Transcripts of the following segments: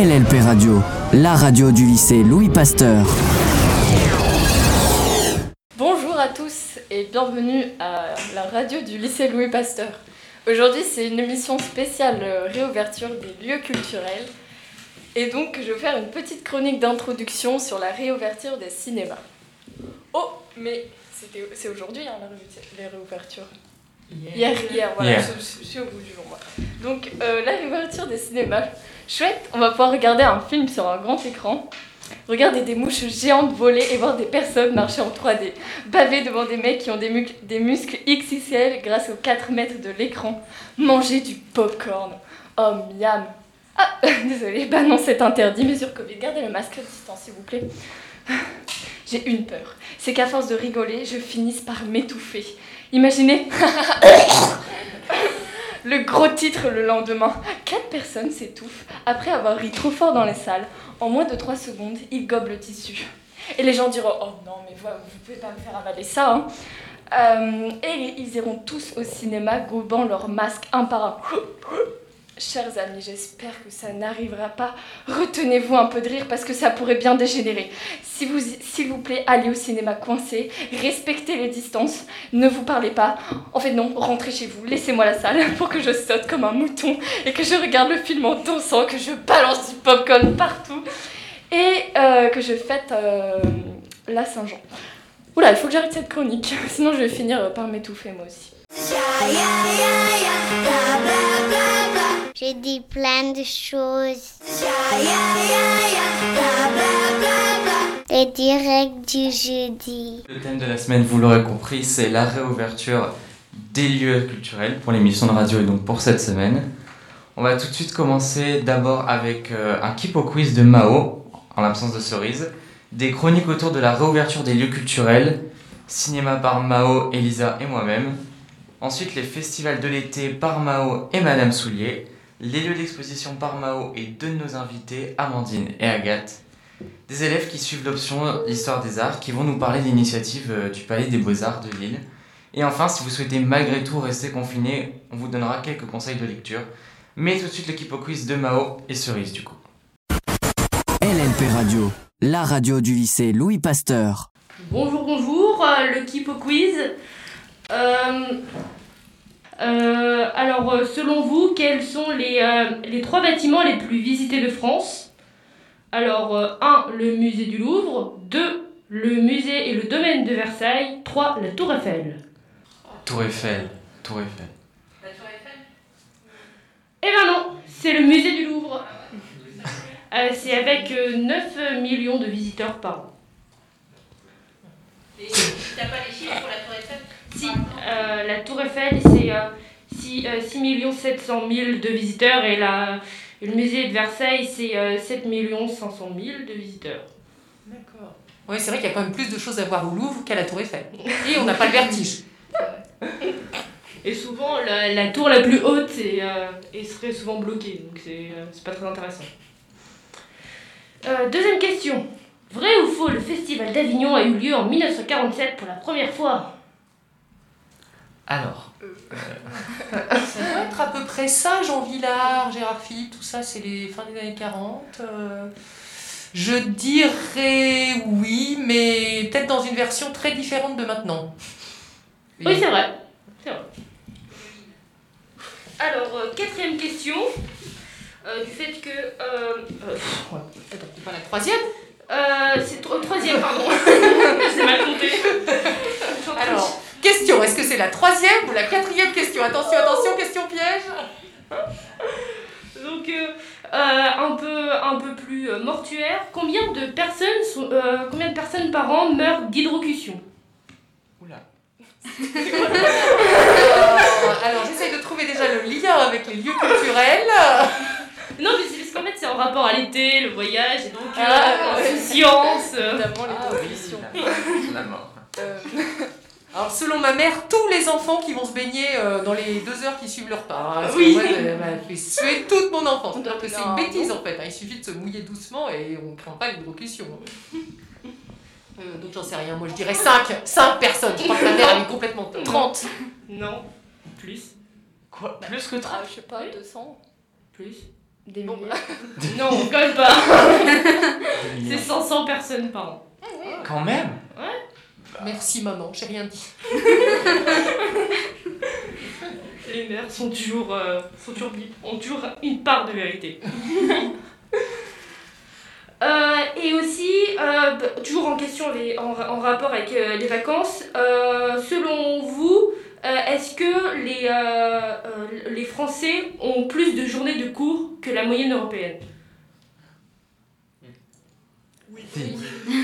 LLP Radio, la radio du lycée Louis Pasteur. Bonjour à tous et bienvenue à la radio du lycée Louis Pasteur. Aujourd'hui, c'est une émission spéciale euh, réouverture des lieux culturels. Et donc, je vais faire une petite chronique d'introduction sur la réouverture des cinémas. Oh, mais c'est aujourd'hui hein, les réouvertures. Hier, hier, voilà, Hier. Je, je suis au bout du jour. moi. Donc, euh, la réouverture des cinémas. Chouette, on va pouvoir regarder un film sur un grand écran. Regarder des mouches géantes voler et voir des personnes marcher en 3D. Baver devant des mecs qui ont des, muc- des muscles XXL grâce aux 4 mètres de l'écran. Manger du popcorn. Oh, miam. Ah, désolé, bah non, c'est interdit. Mesure Covid, gardez le masque à distance, s'il vous plaît. J'ai une peur. C'est qu'à force de rigoler, je finisse par m'étouffer. Imaginez le gros titre le lendemain. Quatre personnes s'étouffent après avoir ri trop fort dans les salles. En moins de 3 secondes, ils gobent le tissu. Et les gens diront Oh non, mais vous, vous pouvez pas me faire avaler ça. hein. Euh, et ils iront tous au cinéma gobant leur masque un par un. Chers amis, j'espère que ça n'arrivera pas. Retenez-vous un peu de rire parce que ça pourrait bien dégénérer. S'il vous plaît, allez au cinéma coincé, respectez les distances, ne vous parlez pas. En fait, non, rentrez chez vous, laissez-moi la salle pour que je saute comme un mouton et que je regarde le film en dansant, que je balance du popcorn partout et euh, que je fête euh, la Saint-Jean. Oula, il faut que j'arrête cette chronique, sinon je vais finir par m'étouffer moi aussi. J'ai dit plein de choses. Les directs du jeudi. Le thème de la semaine, vous l'aurez compris, c'est la réouverture des lieux culturels pour l'émission de radio et donc pour cette semaine. On va tout de suite commencer d'abord avec euh, un Kipo Quiz de Mao, en l'absence de cerise, des chroniques autour de la réouverture des lieux culturels, cinéma par Mao, Elisa et moi-même. Ensuite, les festivals de l'été par Mao et Madame Soulier, les lieux d'exposition par Mao et deux de nos invités, Amandine et Agathe. Des élèves qui suivent l'option Histoire des Arts qui vont nous parler de l'initiative euh, du Palais des Beaux-Arts de Lille. Et enfin, si vous souhaitez malgré tout rester confiné, on vous donnera quelques conseils de lecture. Mais tout de suite, l'équipe au quiz de Mao et Cerise du coup. LLP Radio, la radio du lycée Louis Pasteur. Bonjour, bonjour, euh, le Kipo Quiz. Euh, euh, alors, euh, selon vous, quels sont les, euh, les trois bâtiments les plus visités de France? Alors, 1. le musée du Louvre. 2. Le musée et le domaine de Versailles. 3. La Tour Eiffel. Tour Eiffel. Tour Eiffel. Eh ben non, c'est le musée du Louvre. Euh, c'est avec euh, 9 millions de visiteurs par an. T'as pas les chiffres pour la Tour Eiffel? Si, euh, la Tour Eiffel, c'est euh, 6, euh, 6 700 000 de visiteurs et, la, et le musée de Versailles, c'est euh, 7 500 000 de visiteurs. D'accord. Oui, c'est vrai qu'il y a quand même plus de choses à voir au Louvre qu'à la Tour Eiffel. Et on n'a pas le vertige. Et souvent, la, la tour la plus haute est, euh, est- serait souvent bloquée, donc c'est euh, c'est pas très intéressant. Euh, deuxième question. Vrai ou faux, le festival d'Avignon a eu lieu en 1947 pour la première fois? Alors, Ça doit être à peu près ça, Jean Villard, Gérard Philippe, tout ça, c'est les fins des années 40. euh, Je dirais oui, mais peut-être dans une version très différente de maintenant. Oui, c'est vrai. C'est vrai. Alors, euh, quatrième question. Euh, du fait que. Euh, euh, attends. C'est pas la troisième Euh, c'est tro- troisième, pardon. J'ai mal compté. Alors, question, est-ce que c'est la troisième ou la quatrième question? Attention, attention, question piège Donc, euh, euh, un, peu, un peu plus euh, mortuaire. Combien de personnes, sont, euh, combien de personnes par an meurent d'hydrocution oula. Alors, j'essaye de trouver déjà le lien avec les lieux culturels. Non, mais c'est parce qu'en fait, c'est en rapport à l'été, le voyage, et donc euh, Ah, ouais. euh. Notamment les Ah. La mort. Alors, selon ma mère, tous les enfants qui vont se baigner euh, dans les deux heures qui suivent leur repas. hein, Oui. moi, elle m'a fait suer toute mon enfance. Que c'est une bêtise en fait. hein, Il suffit de se mouiller doucement et on ne craint pas l'hydrocution. Euh, donc, j'en sais rien. Moi, je dirais 5. 5 personnes. Je crois que ma mère, elle est complètement 30. Non, plus, Quoi? Plus que 30 ah, je sais pas, 200 plus. Des Bon, milliers. non, quand même pas. C'est 500 personnes par an. Quand même? Merci maman, j'ai rien dit. Les mères sont toujours, euh, sont toujours, ont toujours une part de vérité. Euh, et aussi, euh, bah, toujours en question, les- en, en rapport avec euh, les vacances, euh, selon vous, euh, est-ce que les, euh, euh, les Français ont plus de journées de cours que la moyenne européenne?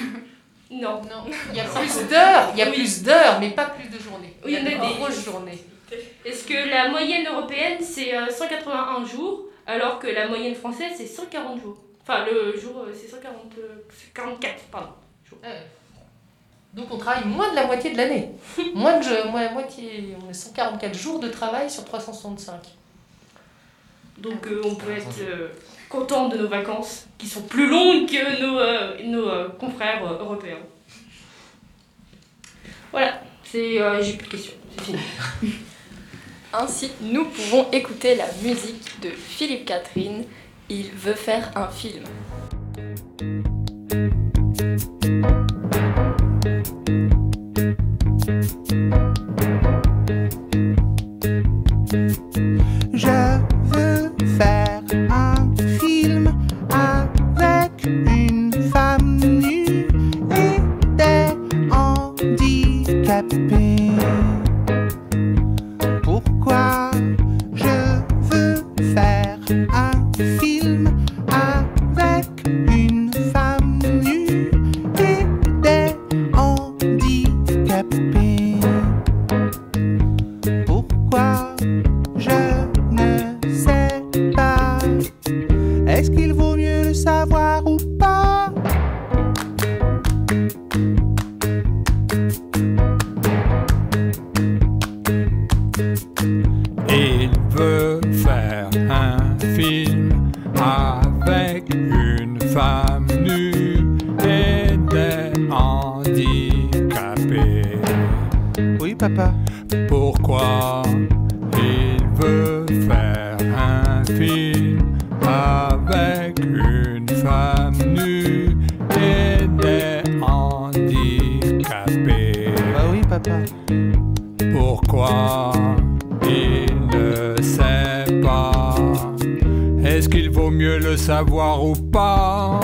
Non. Non, il y a plus d'heures, il y a Oui. plus d'heures, mais pas plus de journées. Oui, il y en a des grosses journées. Est-ce que la moyenne européenne c'est euh, 181 jours alors que la moyenne française c'est 140 jours? Enfin le jour euh, c'est 140 euh, 44 pardon. Donc on travaille moins de la moitié de l'année. moins de je- moins, moitié, on a 144 jours de travail sur 365. Donc euh, on peut être euh, content de nos vacances qui sont plus longues que nos, euh, nos euh, confrères euh, européens. Voilà, c'est j'ai plus de questions, c'est fini. Ainsi, nous pouvons écouter la musique de Philippe Catherine. Il veut faire un film. Il ne sait pas. Est-ce qu'il vaut mieux le savoir ou pas?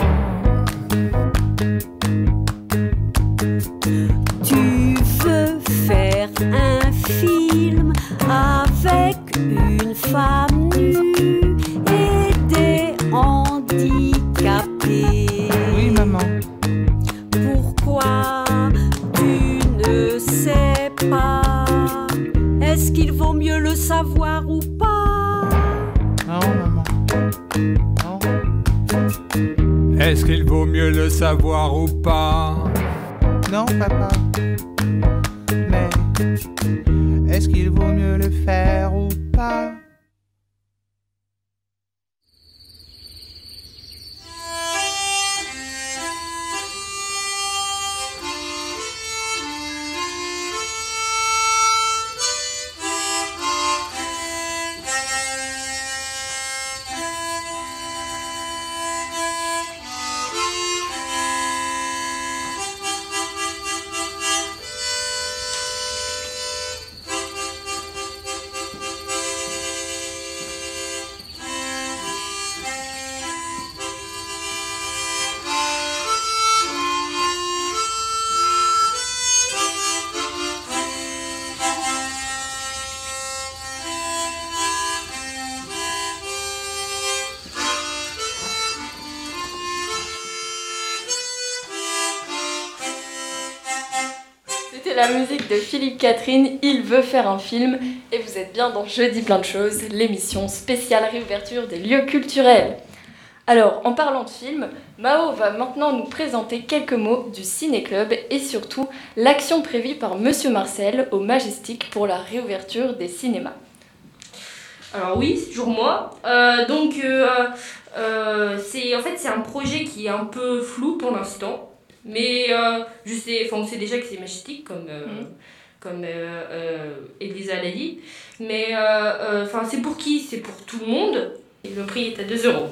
Non, papa. Mais la musique de Philippe Catherine, Il veut faire un film, et vous êtes bien dans Jeudi plein de choses, l'émission spéciale réouverture des lieux culturels. Alors, en parlant de film, Mao va maintenant nous présenter quelques mots du Ciné-Club et surtout l'action prévue par Monsieur Marcel au Majestic pour la réouverture des cinémas. Alors oui, c'est toujours moi. Euh, donc, euh, euh, c'est en fait c'est un projet qui est un peu flou pour l'instant. Mais euh, je sais, enfin, on sait déjà que c'est majestic, comme, euh, comme euh, euh, Elisa l'a dit. Mais euh, euh, enfin, c'est pour qui? C'est pour tout le monde. Et le prix est à 2 euros.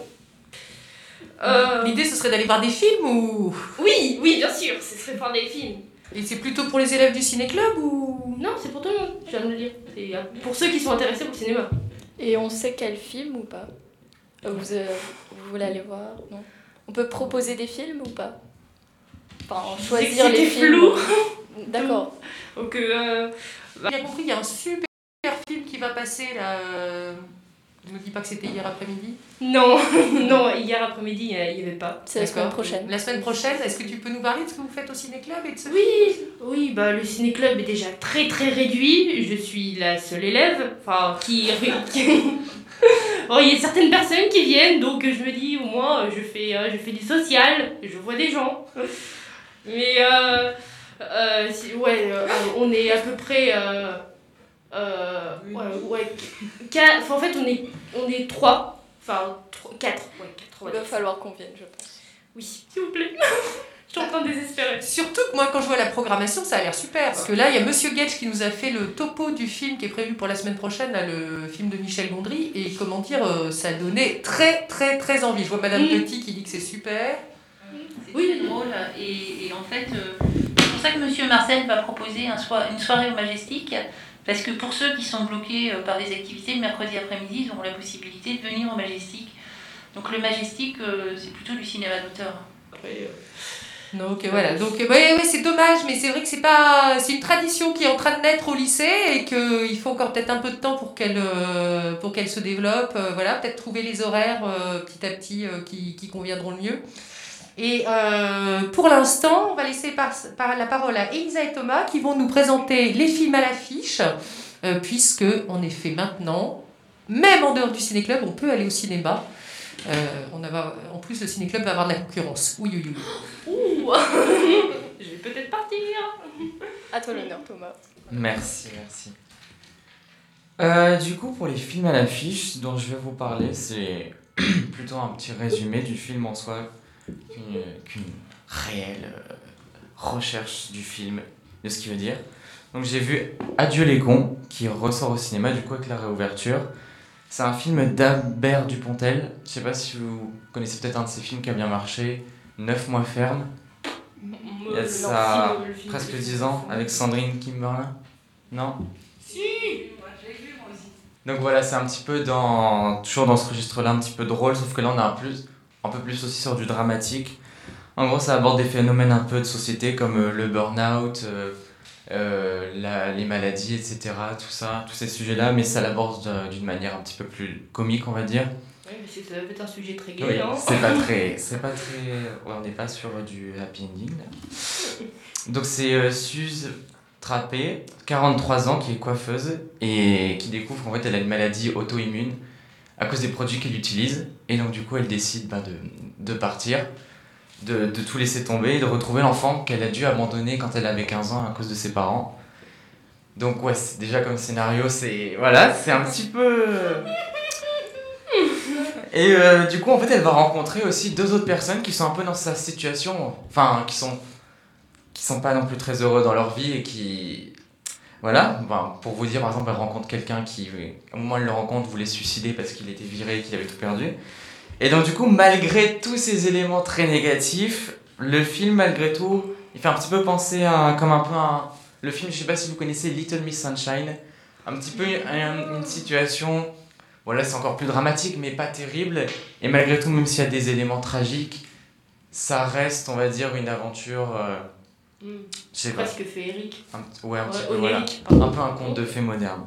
L'idée, ce serait d'aller voir des films ou? Oui, oui, bien sûr, ce serait voir des films. Et c'est plutôt pour les élèves du ciné-club ou? Non, c'est pour tout le monde, je viens de le dire. C'est pour ceux qui sont intéressés pour le cinéma. Et on sait quel film ou pas? Vous, euh, vous voulez aller voir Non? On peut proposer des films ou pas? Enfin, choisir les films. flou. D'accord. Donc, euh, J'ai bien compris, il y a un super film qui va passer là. euh, Ne me dis pas que c'était hier après-midi. non, non, hier après-midi, euh, il n'y avait pas. C'est la semaine prochaine. La semaine prochaine, est-ce que tu peux nous parler de ce que vous faites au ciné-club et de ce Oui, oui, bah le ciné-club est déjà très très réduit. Je suis la seule élève, enfin qui. Bon, il y a certaines personnes qui viennent, donc je me dis au moins je fais, euh, je fais du social, je vois des gens. Mais euh, euh, si- ouais, euh, on est à peu près. Euh, euh, ouais, ouais, en fait, on est, on est trois, enfin trois- quatre, ouais, quatre. on va Il va falloir qu'on vienne, je pense. Oui, s'il vous plaît. Je suis en train de désespérer. Surtout que moi, quand je vois la programmation, ça a l'air super. Parce que là, il y a Monsieur Gage qui nous a fait le topo du film qui est prévu pour la semaine prochaine, là, le film de Michel Gondry. Et comment dire, euh, ça donnait très, très, très envie. Je vois Madame Mm. Petit qui dit que c'est super. Oui. C'est drôle. Et, et en fait, euh, c'est pour ça que Monsieur Marcel va proposer un une soirée au Majestic. Parce que pour ceux qui sont bloqués euh, par des activités, le mercredi après-midi, ils auront la possibilité de venir au Majestic. Donc le Majestic, euh, c'est plutôt du cinéma d'auteur. Donc euh, voilà, donc euh, ouais, ouais, c'est dommage, mais c'est vrai que c'est pas, c'est une tradition qui est en train de naître au lycée et qu'il faut encore peut-être un peu de temps pour qu'elle, euh, pour qu'elle se développe. euh, voilà, peut-être trouver les horaires euh, petit à petit euh, qui, qui conviendront le mieux. Et euh, pour l'instant, on va laisser par, par la parole à Elisa et Thomas qui vont nous présenter les films à l'affiche, euh, puisque en effet maintenant, même en dehors du ciné-club, on peut aller au cinéma. Euh, on en plus, le ciné-club va avoir de la concurrence. Oui, oui, oui. Ouh Je vais peut-être partir. À toi l'honneur, Thomas. Merci, merci. Euh, du coup, pour les films à l'affiche dont je vais vous parler, c'est plutôt un petit résumé du film en soi qu'une réelle euh, recherche du film, de ce qu'il veut dire. Donc j'ai vu Adieu les cons, qui ressort au cinéma du coup avec la réouverture. C'est un film d'Albert Dupontel. Je sais pas si vous connaissez peut-être un de ses films qui a bien marché, Neuf mois ferme. Il y a ça presque 10 ans avec Sandrine Kimberlin. Non? Donc voilà, c'est un petit peu dans. Toujours dans ce registre-là, un petit peu drôle, sauf que là on est un, plus, un peu plus aussi sur du dramatique. En gros, ça aborde des phénomènes un peu de société comme euh, le burn-out, euh, euh, la- les maladies, etc. Tout ça, tous ces sujets-là, mais ça l'aborde d'une manière un petit peu plus comique, on va dire. Oui, mais c'est- ça va être un sujet très gai, Oui, hein. c'est pas très. C'est pas très. ouais, on n'est pas sur du happy ending là. Donc c'est euh, Suze Trappé, 43 ans, qui est coiffeuse et qui découvre qu'en fait elle a une maladie auto-immune à cause des produits qu'elle utilise. Et donc du coup elle décide bah, de, partir, de, tout laisser tomber et de retrouver l'enfant qu'elle a dû abandonner quand elle avait 15 ans à cause de ses parents. Donc ouais, déjà comme scénario, c'est... Voilà, c'est un petit peu... Et euh, du coup, en fait, elle va rencontrer aussi deux autres personnes qui sont un peu dans sa situation, enfin, qui sont qui sont pas non plus très heureux dans leur vie et qui voilà, ben, pour vous dire par exemple, elle rencontre quelqu'un qui au moment où elle le rencontre voulait se suicider parce qu'il était viré, qu'il avait tout perdu. Et donc du coup, malgré tous ces éléments très négatifs, le film malgré tout, il fait un petit peu penser à comme un peu un le film, je sais pas si vous connaissez Little Miss Sunshine, un petit peu un- une situation voilà, c'est encore plus dramatique, mais pas terrible. Et malgré tout, même s'il y a des éléments tragiques, ça reste, on va dire, une aventure. euh, Mm. pas. Presque féerique. Un, ouais, un petit peu, voilà. Un peu un conte de fées moderne.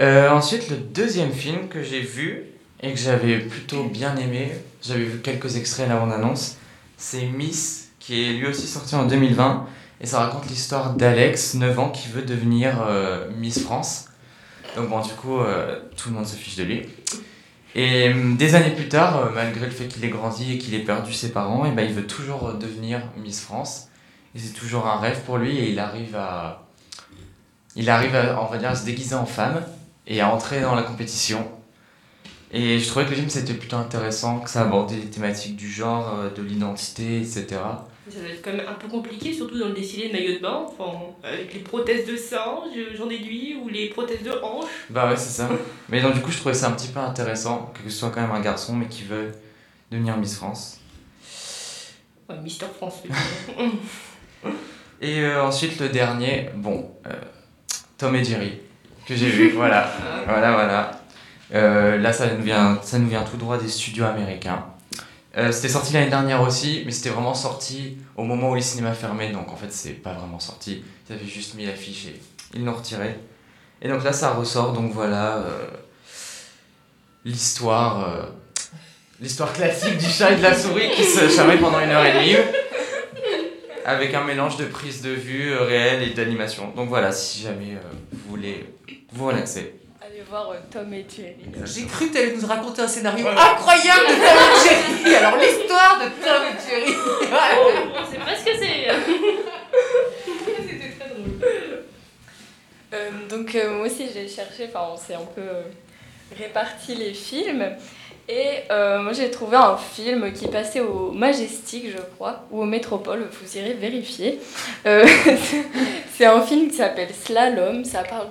Euh, ensuite, le deuxième film que j'ai vu et que j'avais plutôt bien aimé, j'avais vu quelques extraits à la bande-annonce, c'est Miss, qui est lui aussi sorti en 2020. Et ça raconte l'histoire d'Alex, 9 ans, qui veut devenir euh, Miss France. Donc bon, du coup, euh, tout le monde se fiche de lui. Et hum, des années plus tard, malgré le fait qu'il ait grandi et qu'il ait perdu ses parents, et ben, il veut toujours devenir Miss France. Et c'est toujours un rêve pour lui et il arrive à... Il arrive à, on va dire, à se déguiser en femme et à entrer dans la compétition. Et je trouvais que le film c'était plutôt intéressant, que ça abordait les thématiques du genre, euh, de l'identité, etc. Ça doit être quand même un peu compliqué, surtout dans le défilé de maillot de bain, enfin, avec les prothèses de seins, je- j'en déduis, ou les prothèses de hanches. Bah ouais, c'est ça. Mais donc du coup, je trouvais ça un petit peu intéressant, que ce soit quand même un garçon, mais qui veut devenir Miss France. Ouais, Mister France. Et euh, ensuite, le dernier, bon, euh, Tom et Jerry, que j'ai vu, voilà. Voilà, voilà. Euh, là, ça nous, vient, ça nous vient tout droit des studios américains. C'était sorti l'année dernière aussi, mais c'était vraiment sorti au moment où les cinémas fermaient, donc en fait, c'est pas vraiment sorti. Ils avaient juste mis l'affiche et ils l'ont retiré. Et donc là, ça ressort, donc voilà. l'histoire. l'histoire classique du chat et de la souris qui se chamaillent pendant une heure et demie avec un mélange de prise de vue euh, réelle et d'animation. Donc voilà, si jamais euh, vous voulez vous relaxer. Allez voir euh, Tom et Jerry. J'ai cru que tu allais nous raconter un scénario incroyable de Tom et Jerry. Alors, l'histoire de Tom et Jerry. C'est presque c'est. C'était très drôle. Euh, donc euh, moi aussi j'ai cherché, enfin on s'est un peu euh, réparti les films. Et euh, moi j'ai trouvé un film qui passait au Majestic je crois, ou au Métropole, vous irez vérifier. Euh, c'est un film qui s'appelle Slalom, ça parle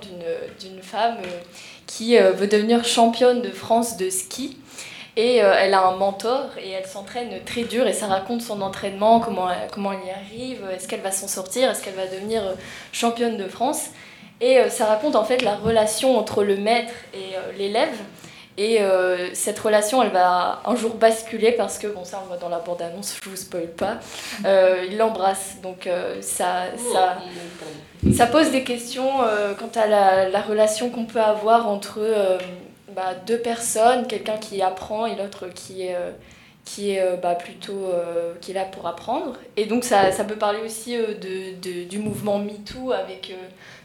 d'une femme qui euh, veut devenir championne de France de ski. Et elle a un mentor et elle s'entraîne très dur et ça raconte son entraînement, comment, comment elle y arrive, est-ce qu'elle va s'en sortir, est-ce qu'elle va devenir championne de France. Et ça raconte en fait la relation entre le maître et l'élève. Et euh, cette relation, elle va un jour basculer parce que, bon, ça on voit dans la bande-annonce, je vous spoil pas, euh, il l'embrasse. Donc euh, ça, ça, ça pose des questions quant à la, la relation qu'on peut avoir entre bah, deux personnes, quelqu'un qui apprend et l'autre qui est, qui est bah, plutôt qui est là pour apprendre. Et donc ça, ça peut parler aussi de, de- du mouvement MeToo avec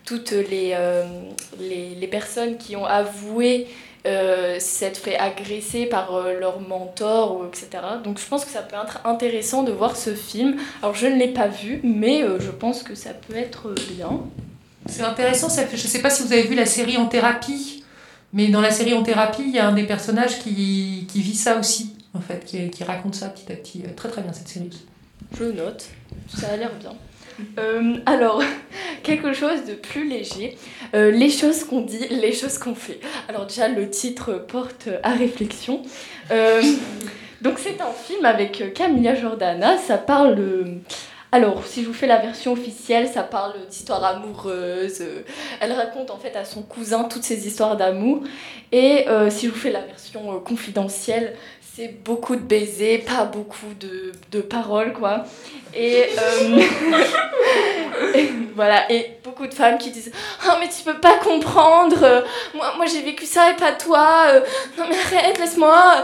toutes les, les, les personnes qui ont avoué euh, s'être fait agresser par euh, leur mentor, ou etc. Donc je pense que ça peut être intéressant de voir ce film. Alors je ne l'ai pas vu, mais euh, je pense que ça peut être bien. C'est intéressant, ça fait, je sais pas si vous avez vu la série En thérapie, mais dans la série En thérapie, il y a un des personnages qui, qui vit ça aussi, en fait, qui, qui raconte ça petit à petit. Très très bien cette série aussi. Je note, ça a l'air bien. Euh, alors, quelque chose de plus léger, Euh, les choses qu'on dit, les choses qu'on fait. Alors déjà, le titre porte à réflexion. Euh, donc c'est un film avec Camilla Jordana, ça parle... alors, si je vous fais la version officielle, ça parle d'histoires amoureuses. euh, Elle raconte en fait à son cousin toutes ses histoires d'amour. Et si je vous fais la version confidentielle, c'est beaucoup de baisers, pas beaucoup de, paroles, quoi. Et, euh, et voilà, et beaucoup de femmes qui disent Oh, mais tu peux pas comprendre, euh, moi, j'ai vécu ça et pas toi, euh, non mais arrête, laisse-moi.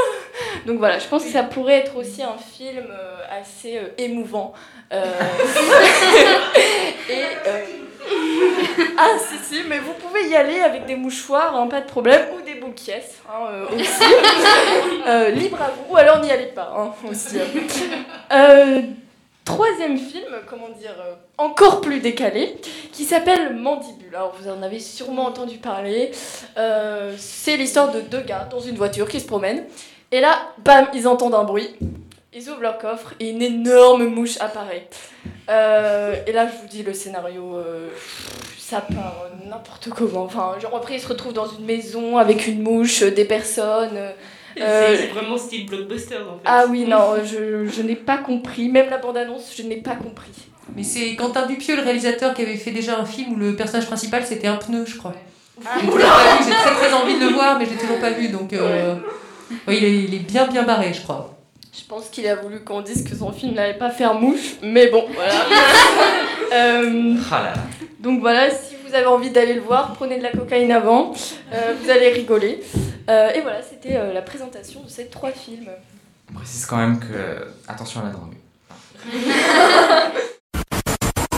Donc voilà, je pense que ça pourrait être aussi un film assez émouvant. Et. Ah, si, si, mais vous pouvez y aller avec des mouchoirs, hein, pas de problème, ou des boules caisses hein, euh, aussi. Euh, libre à vous, ou alors n'y allez pas hein, aussi. Euh, troisième film, comment dire, encore plus décalé, qui s'appelle Mandibule. Alors vous en avez sûrement entendu parler. C'est l'histoire de deux gars dans une voiture qui se promènent. Et là, bam, ils entendent un bruit. Ils ouvrent leur coffre et une énorme mouche apparaît. Euh, et là, je vous dis, le scénario, euh, ça part n'importe comment. Enfin, genre après, ils se retrouvent dans une maison avec une mouche, euh, des personnes. euh, C'est vraiment style blockbuster en fait. ah oui, non, je, je n'ai pas compris. Même la bande-annonce, je n'ai pas compris. Mais c'est Quentin Dupieux, le réalisateur, qui avait fait déjà un film où le personnage principal c'était un pneu, je crois. J'ai toujours pas vu, j'ai très très envie de le voir, mais je l'ai toujours pas vu, donc euh, ouais, il, est, il est bien bien barré, je crois. Je pense qu'il a voulu qu'on dise que son film n'allait pas faire mouche, mais bon, voilà. Euh, Ah là là. donc voilà, si vous avez envie d'aller le voir, prenez de la cocaïne avant, euh, vous allez rigoler. Euh, et voilà, c'était euh, la présentation de ces trois films. On précise quand même que. Attention à la drogue.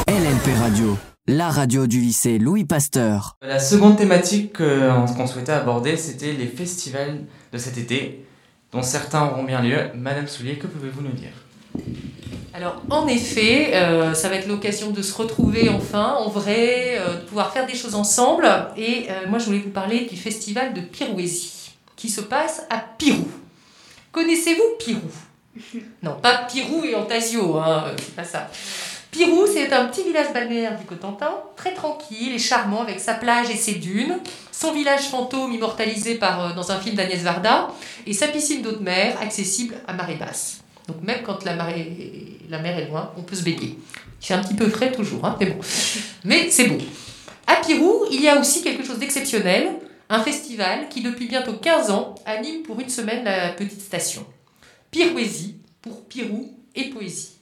LNP Radio, la radio du lycée Louis Pasteur. La seconde thématique que- qu'on souhaitait aborder, c'était les festivals de cet été, dont certains auront bien lieu. Madame Soulier, que pouvez-vous nous dire? Alors, en effet, euh, ça va être l'occasion de se retrouver enfin, en vrai, euh, de pouvoir faire des choses ensemble. Et euh, moi, je voulais vous parler du festival de Pirouésie, qui se passe à Pirou. Connaissez-vous Pirou Non, pas Pirou et Antasio, hein, c'est pas ça. Pirou, c'est un petit village balnéaire du Cotentin, très tranquille et charmant avec sa plage et ses dunes, son village fantôme immortalisé euh, dans un film d'Agnès Varda, et sa piscine d'eau de mer accessible à marée basse. Donc même quand la, mer est loin, on peut se baigner. C'est un petit peu frais toujours, hein, mais bon. Mais c'est beau. À Pirou, il y a aussi quelque chose d'exceptionnel, un festival qui depuis bientôt 15 ans anime pour une semaine la petite station. Pirouésie, pour Pirou et poésie.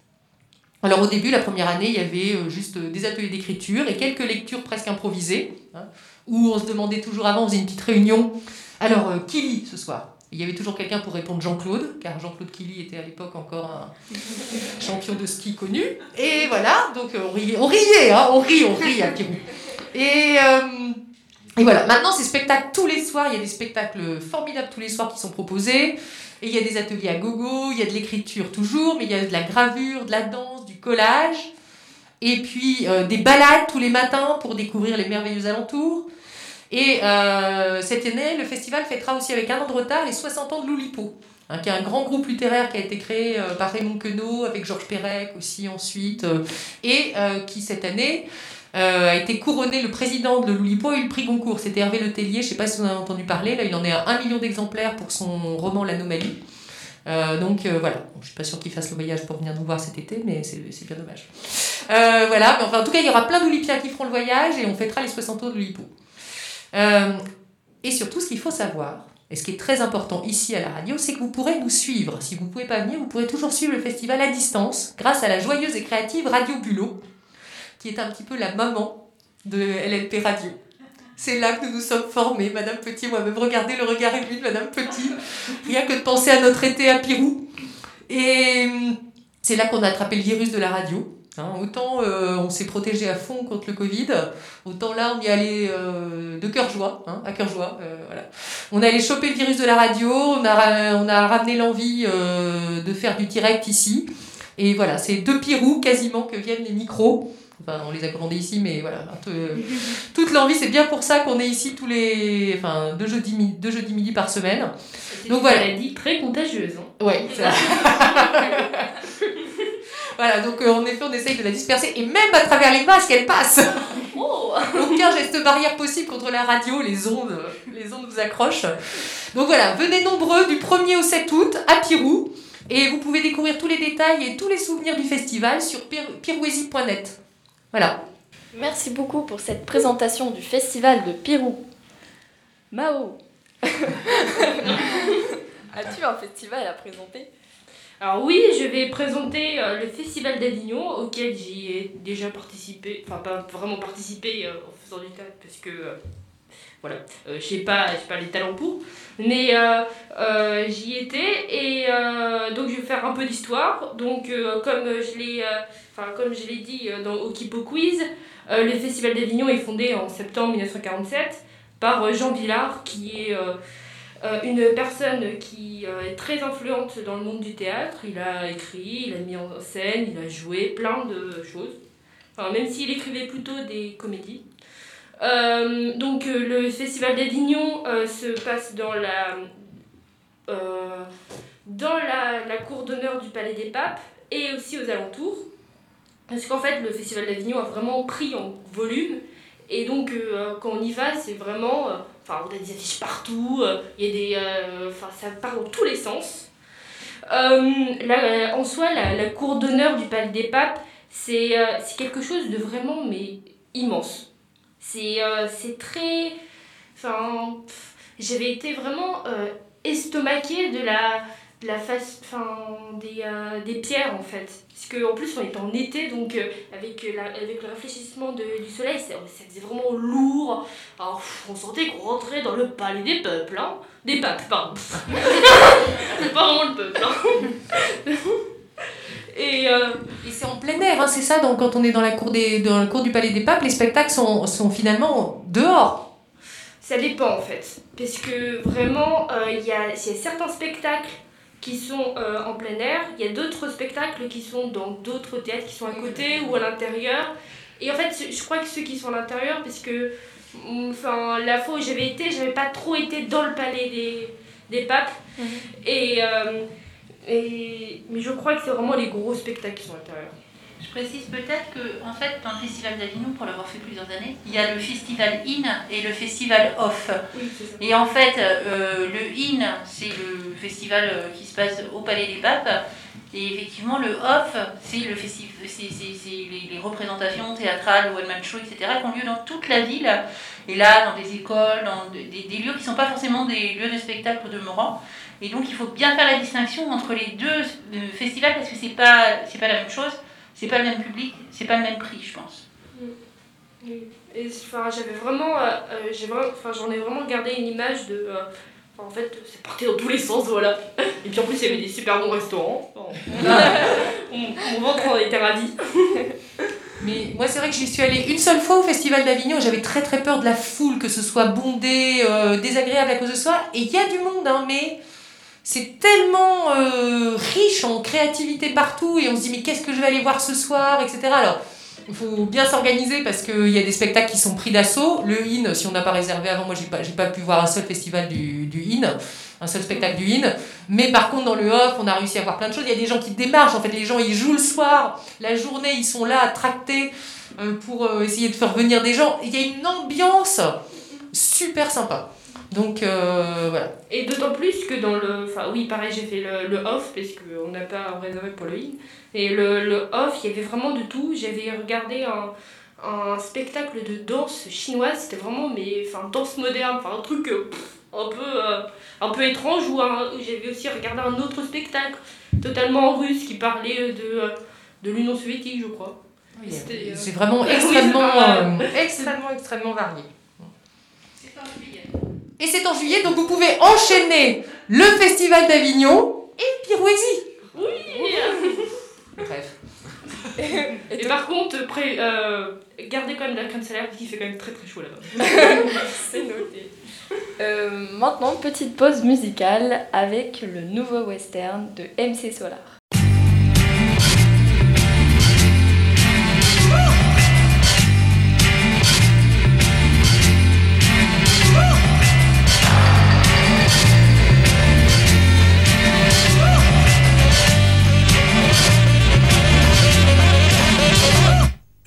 Alors au début, la première année, il y avait euh, juste euh, des ateliers d'écriture et quelques lectures presque improvisées, hein, où on se demandait toujours avant, on faisait une petite réunion. Alors, euh, qui lit ce soir? Il y avait toujours quelqu'un pour répondre Jean-Claude, car Jean-Claude Killy était à l'époque encore un champion de ski connu. Et voilà, donc on riait, on riait, hein, on rit, on rit à Pirou. Et, et voilà, maintenant c'est spectacle tous les soirs, il y a des spectacles formidables tous les soirs qui sont proposés. Et il y a des ateliers à gogo, il y a de l'écriture toujours, mais il y a de la gravure, de la danse, collage. Et puis euh, des balades tous les matins pour découvrir les merveilleux alentours. Et euh, cette année, le festival fêtera aussi avec un an de retard les 60 ans de Loulipo, hein, qui est un grand groupe littéraire qui a été créé euh, par Raymond Queneau, avec Georges Perec aussi ensuite, et qui cette année a été couronné le président de l'Oulipo eu le prix Goncourt. C'était Hervé Le Tellier, je ne sais pas si vous en avez entendu parler, là il en est à 1 million d'exemplaires pour son roman L'Anomalie. Euh, donc euh, voilà, je ne suis pas sûre qu'il fasse le voyage pour venir nous voir cet été, mais c'est bien dommage. voilà, mais enfin en tout cas il y aura plein d'Oulipiens qui feront le voyage et on fêtera les 60 ans de l'Oulipo. et surtout ce qu'il faut savoir, et ce qui est très important ici à la radio, c'est que vous pourrez nous suivre. Si vous ne pouvez pas venir, vous pourrez toujours suivre le festival à distance grâce à la joyeuse et créative Radio Bulot qui est un petit peu la maman de LNP Radio. C'est là que nous nous sommes formés, Madame Petit, moi-même. Regardez le regard ému de Madame Petit, rien que de penser à notre été à Pirou. Et hum, c'est là qu'on a attrapé le virus de la radio. Hein. autant euh, on s'est protégé à fond contre le Covid, autant là on y allait euh, de cœur joie, hein, à cœur joie. Euh, voilà. On allait choper le virus de la radio, on a, on a ramené l'envie de faire du direct ici. Et voilà, c'est de Pirou quasiment que viennent les micros. Enfin, on les a commandés ici, mais voilà. toute l'envie, c'est bien pour ça qu'on est ici tous les. Enfin, deux jeudis, deux jeudis midi par semaine. Donc une voilà. maladie très contagieuse. Hein. Ouais, voilà, donc euh, en effet, on essaye de la disperser et même à travers les masques, elle passe. Oh. Aucun geste barrière possible contre la radio, les ondes, les ondes vous accrochent. Donc voilà, venez nombreux du 1er au 7 août à Pirou. Et vous pouvez découvrir tous les détails et tous les souvenirs du festival sur pirouésie.net. Voilà. Merci beaucoup pour cette présentation du festival de Pirou. Mao As-tu un festival à présenter? Alors oui, je vais présenter euh, le Festival d'Avignon auquel j'y ai déjà participé, enfin pas vraiment participé euh, en faisant du théâtre parce que euh, voilà, je sais pas, pas les talents pour, mais j'y étais et donc je vais faire un peu d'histoire. Donc comme je l'ai comme je l'ai dit euh, dans Okipo Quiz, euh, le Festival d'Avignon est fondé en septembre 1947 par euh, Jean Villard, qui est une personne qui est très influente dans le monde du théâtre. Il a écrit, il a mis en scène, il a joué plein de choses. Enfin, même s'il écrivait plutôt des comédies. Donc le festival d'Avignon se passe dans la, dans la, la cour d'honneur du Palais des Papes et aussi aux alentours. Parce qu'en fait, le Festival d'Avignon a vraiment pris en volume. Et donc, euh, quand on y va, c'est vraiment. Euh, enfin, on a des affiches partout, euh, il y a des. Enfin, ça part dans tous les sens. En soi, la, la cour d'honneur du Palais des Papes, c'est quelque chose de vraiment mais immense. C'est très. Enfin. J'avais été vraiment estomaquée de la la face, enfin, des, euh, des pierres en fait. Parce qu'en plus on est en été, donc euh, avec, la, avec le réfléchissement de, du soleil, ça, faisait vraiment lourd. Alors on sentait qu'on rentrait dans le palais des peuples, hein. Des papes, pardon. c'est pas vraiment le peuple, hein. Et, euh, et c'est en plein air, hein, c'est ça, donc quand on est dans la, cour des, dans la cour du palais des papes, les spectacles sont, sont finalement dehors. Ça dépend en fait. Parce que vraiment, il y, a, y a certains spectacles qui sont euh, en plein air. Il y a d'autres spectacles qui sont dans d'autres théâtres qui sont à côté ou à l'intérieur. Et en fait, je crois que ceux qui sont à l'intérieur, parce que mm, enfin, la fois où j'avais été, j'avais pas trop été dans le palais des, des papes. Mhm. Et, euh, et, mais je crois que c'est vraiment les gros spectacles qui sont à l'intérieur. Je précise peut-être que, en fait, dans le Festival d'Avignon, pour l'avoir fait plusieurs années, il y a le Festival In et le Festival Off. Et en fait, euh, le In, c'est le festival euh, qui se passe au Palais des Papes. Et effectivement, le Off, c'est le c'est- les, les représentations théâtrales, one-man show, etc., qui ont lieu dans toute la ville. Et là, dans des écoles, dans des, des lieux qui ne sont pas forcément des lieux de spectacle demeurant. Et donc, il faut bien faire la distinction entre les deux euh, festivals parce que c'est pas, c'est pas la même chose, c'est pas le même public, c'est pas le même prix, je pense. Oui. Et enfin, j'avais vraiment, euh, euh, j'ai vraiment, enfin, j'en ai vraiment gardé une image de, euh, enfin, en fait, c'est parti dans tous les sens, voilà. Et puis en plus, il y avait des super bons restaurants. Enfin, mon, mon ventre en était ravi. Mais moi, c'est vrai que j'y suis allée une seule fois au Festival d'Avignon j'avais très très peur de la foule, que ce soit bondé, euh, désagréable à cause de soi. Et il y a du monde, hein, mais c'est tellement euh, riche en créativité partout et on se dit, mais qu'est-ce que je vais aller voir ce soir, etc. Alors, il faut bien s'organiser parce qu'il y a des spectacles qui sont pris d'assaut. Le IN, si on n'a pas réservé avant, moi, j'ai pas, pas pu voir un seul festival du, du IN, un seul spectacle du IN. Mais par contre, dans le off, on a réussi à voir plein de choses. Il y a des gens qui démarchent. En fait, les gens, ils jouent le soir. La journée, ils sont là à tracter euh, pour euh, essayer de faire venir des gens. Il y a une ambiance super sympa. Donc, euh, voilà. Et d'autant plus que dans le. Enfin, oui, pareil, j'ai fait le, le off parce qu'on n'a pas réservé pour le in. Et le, le off, il y avait vraiment de tout. J'avais regardé un, un spectacle de danse chinoise. C'était vraiment, mais. Enfin, danse moderne. Enfin, un truc euh, pff, un peu. euh, un peu étrange. Ou j'avais aussi regardé un autre spectacle totalement russe qui parlait de, de l'Union soviétique, je crois. Euh, C'est vraiment extrêmement, euh, extrêmement, extrêmement varié. Et c'est en juillet, donc vous pouvez enchaîner le Festival d'Avignon et Pirouésie. Oui Bref. Et, par contre, pré- euh, gardez quand même la crème solaire parce qu'il fait quand même très très chaud là-bas. C'est noté. Euh, maintenant, petite pause musicale avec le nouveau western de MC Solar.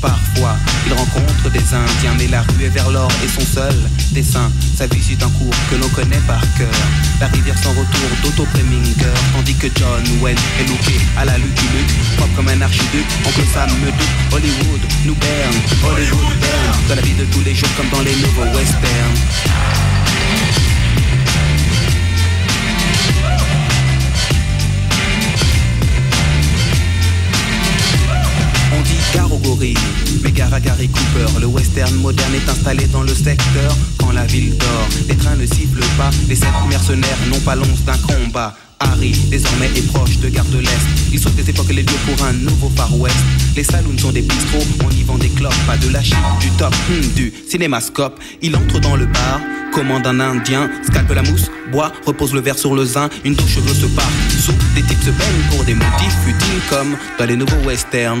Parfois, il rencontre des Indiens, mais la rue est vers l'or et son seul dessin. Sa vie suit un cours que l'on connaît par cœur. La rivière sans retour d'Otto Preminger, tandis que John Wayne est looké à la Lucky Luke, propre comme un archiduc. Oncle Sam me doute, Hollywood nous berne, Hollywood berne. Dans la vie de tous les jours comme dans les nouveaux westerns. Gare au gorille, mais gare à Gary Cooper. Le western moderne est installé dans le secteur quand la ville dort. Les trains ne sifflent pas, les sept mercenaires n'ont pas l'once d'un combat. Harry, désormais, est proche de Gare de l'Est. Il sauve des époques et les lieux pour un nouveau Far West. Les saloons sont des bistrots, on y vend des clopes, pas de la chip, du top, hmm, du cinémascope. Il entre dans le bar, commande un indien, scalpe la mousse, boit, repose le verre sur le zin, une douche cheveux se part. Sous, des types se baignent pour des motifs futiles comme dans les nouveaux westerns.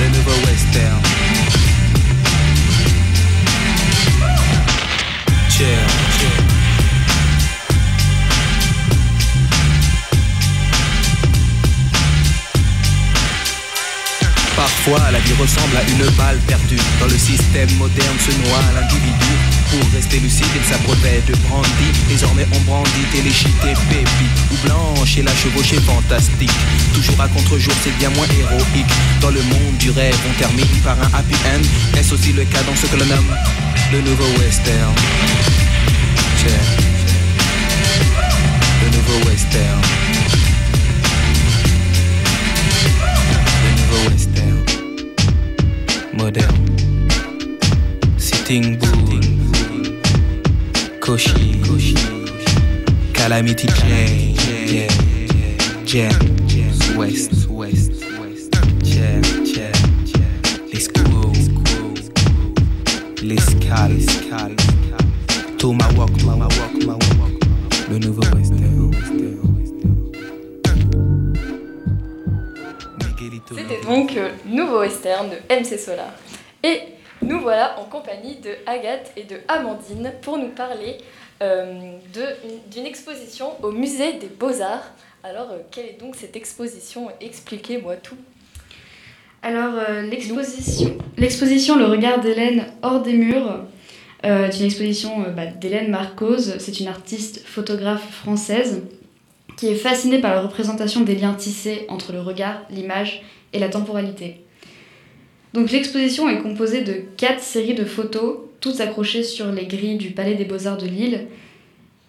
Le nouveau western. Cheer, La vie ressemble à une balle perdue. Dans le système moderne se noie l'individu. Pour rester lucide, il s'abreuvait de brandy. Désormais, on brandit téléchité, pépi ou blanche et la chevauchée fantastique. Toujours à contre-jour, c'est bien moins héroïque. Dans le monde du rêve, on termine par un happy end. Est-ce aussi le cas dans ce que l'on nomme le nouveau western? Le nouveau western. Moderne. Sitting Bull. Koshi. Calamity Jane. Jam. West. West. Jam. Jam. Les Squow. Les Scal. Tomahawk. Tomahawk. Le nouveau western. C'était donc euh, Nouveau Western de MC Solar. Et nous voilà en compagnie de Agathe et de Amandine pour nous parler euh, d'une exposition au musée des Beaux-Arts. Alors, euh, quelle est donc cette exposition? Expliquez-moi tout. Alors, euh, l'exposition, l'exposition Le regard d'Hélène hors des murs euh, est une exposition bah, d'Hélène Marcose. C'est une artiste photographe française qui est fascinée par la représentation des liens tissés entre le regard, l'image et la temporalité. Donc, l'exposition est composée de quatre séries de photos, toutes accrochées sur les grilles du Palais des Beaux-Arts de Lille.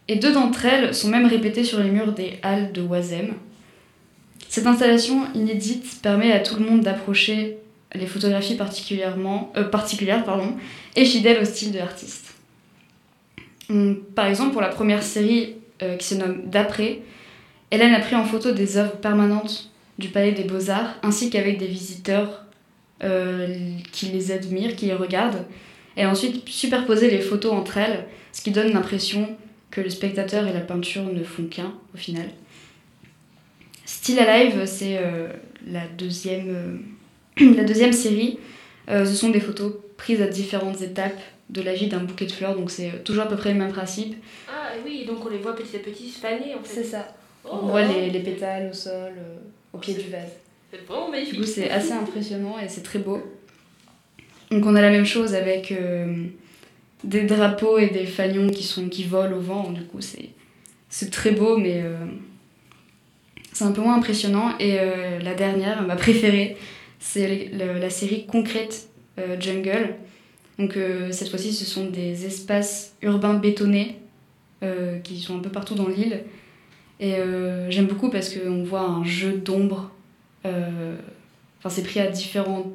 Et deux d'entre elles sont même répétées sur les murs des Halles de Oisem. Cette installation inédite permet à tout le monde d'approcher les photographies particulièrement, euh, particulières et fidèles au style de l'artiste. Par exemple, pour la première série euh, qui se nomme D'après, Hélène a pris en photo des œuvres permanentes du Palais des Beaux-Arts ainsi qu'avec des visiteurs euh, qui les admirent, qui les regardent. A ensuite superposé les photos entre elles, ce qui donne l'impression que le spectateur et la peinture ne font qu'un au final. Still Alive, c'est euh, la, deuxième, euh, la deuxième série. Ce sont des photos prises à différentes étapes de la vie d'un bouquet de fleurs, donc c'est toujours à peu près le même principe. Ah oui, donc on les voit petit à petit se faner en fait. C'est ça. Oh, On voit les, les pétales au sol, au pied du vase. C'est vraiment magnifique. Du coup, c'est assez impressionnant et c'est très beau. Donc, on a la même chose avec euh, des drapeaux et des fanions qui, sont, qui volent au vent. Du coup, c'est, c'est très beau, mais euh, c'est un peu moins impressionnant. Et euh, la dernière, ma préférée, c'est la série Concrète Jungle. Donc, cette fois-ci, ce sont des espaces urbains bétonnés qui sont un peu partout dans l'île. Et euh, j'aime beaucoup parce qu'on voit un jeu d'ombre. euh, Enfin, c'est pris à, différents,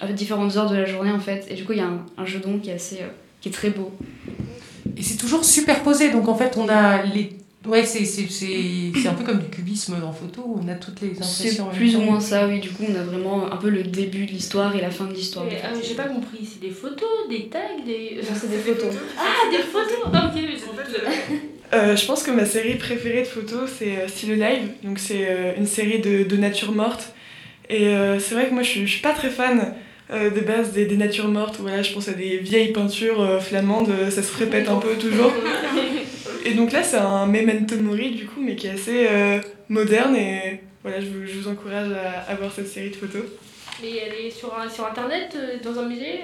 à différentes heures de la journée en fait. Et du coup, il y a un, un jeu d'ombre qui est assez, euh, qui est très beau. Et c'est toujours superposé, donc en fait on a les... Ouais, c'est, c'est, c'est, c'est un peu comme du cubisme en photo, où on a toutes les C'est impressions. en même plus ou moins ça, oui. Du coup, on a vraiment un peu le début de l'histoire et la fin de l'histoire. Mais, ah, j'ai pas compris, c'est des photos, des tags, des. Non, c'est des photos. Ah, des photos Ah, ok, mais c'est Euh, je pense que ma série préférée de photos, c'est euh, Still Alive. Donc, c'est euh, une série de, de nature morte. Et c'est vrai que moi, je suis, je suis pas très fan de base des, des natures mortes. Voilà, je pense à des vieilles peintures flamandes, ça se répète un peu toujours. Et donc là, c'est un memento mori, du coup, mais qui est assez moderne. Et voilà, je vous, je vous encourage à, à voir cette série de photos. Mais elle est sur, un, sur internet, dans un musée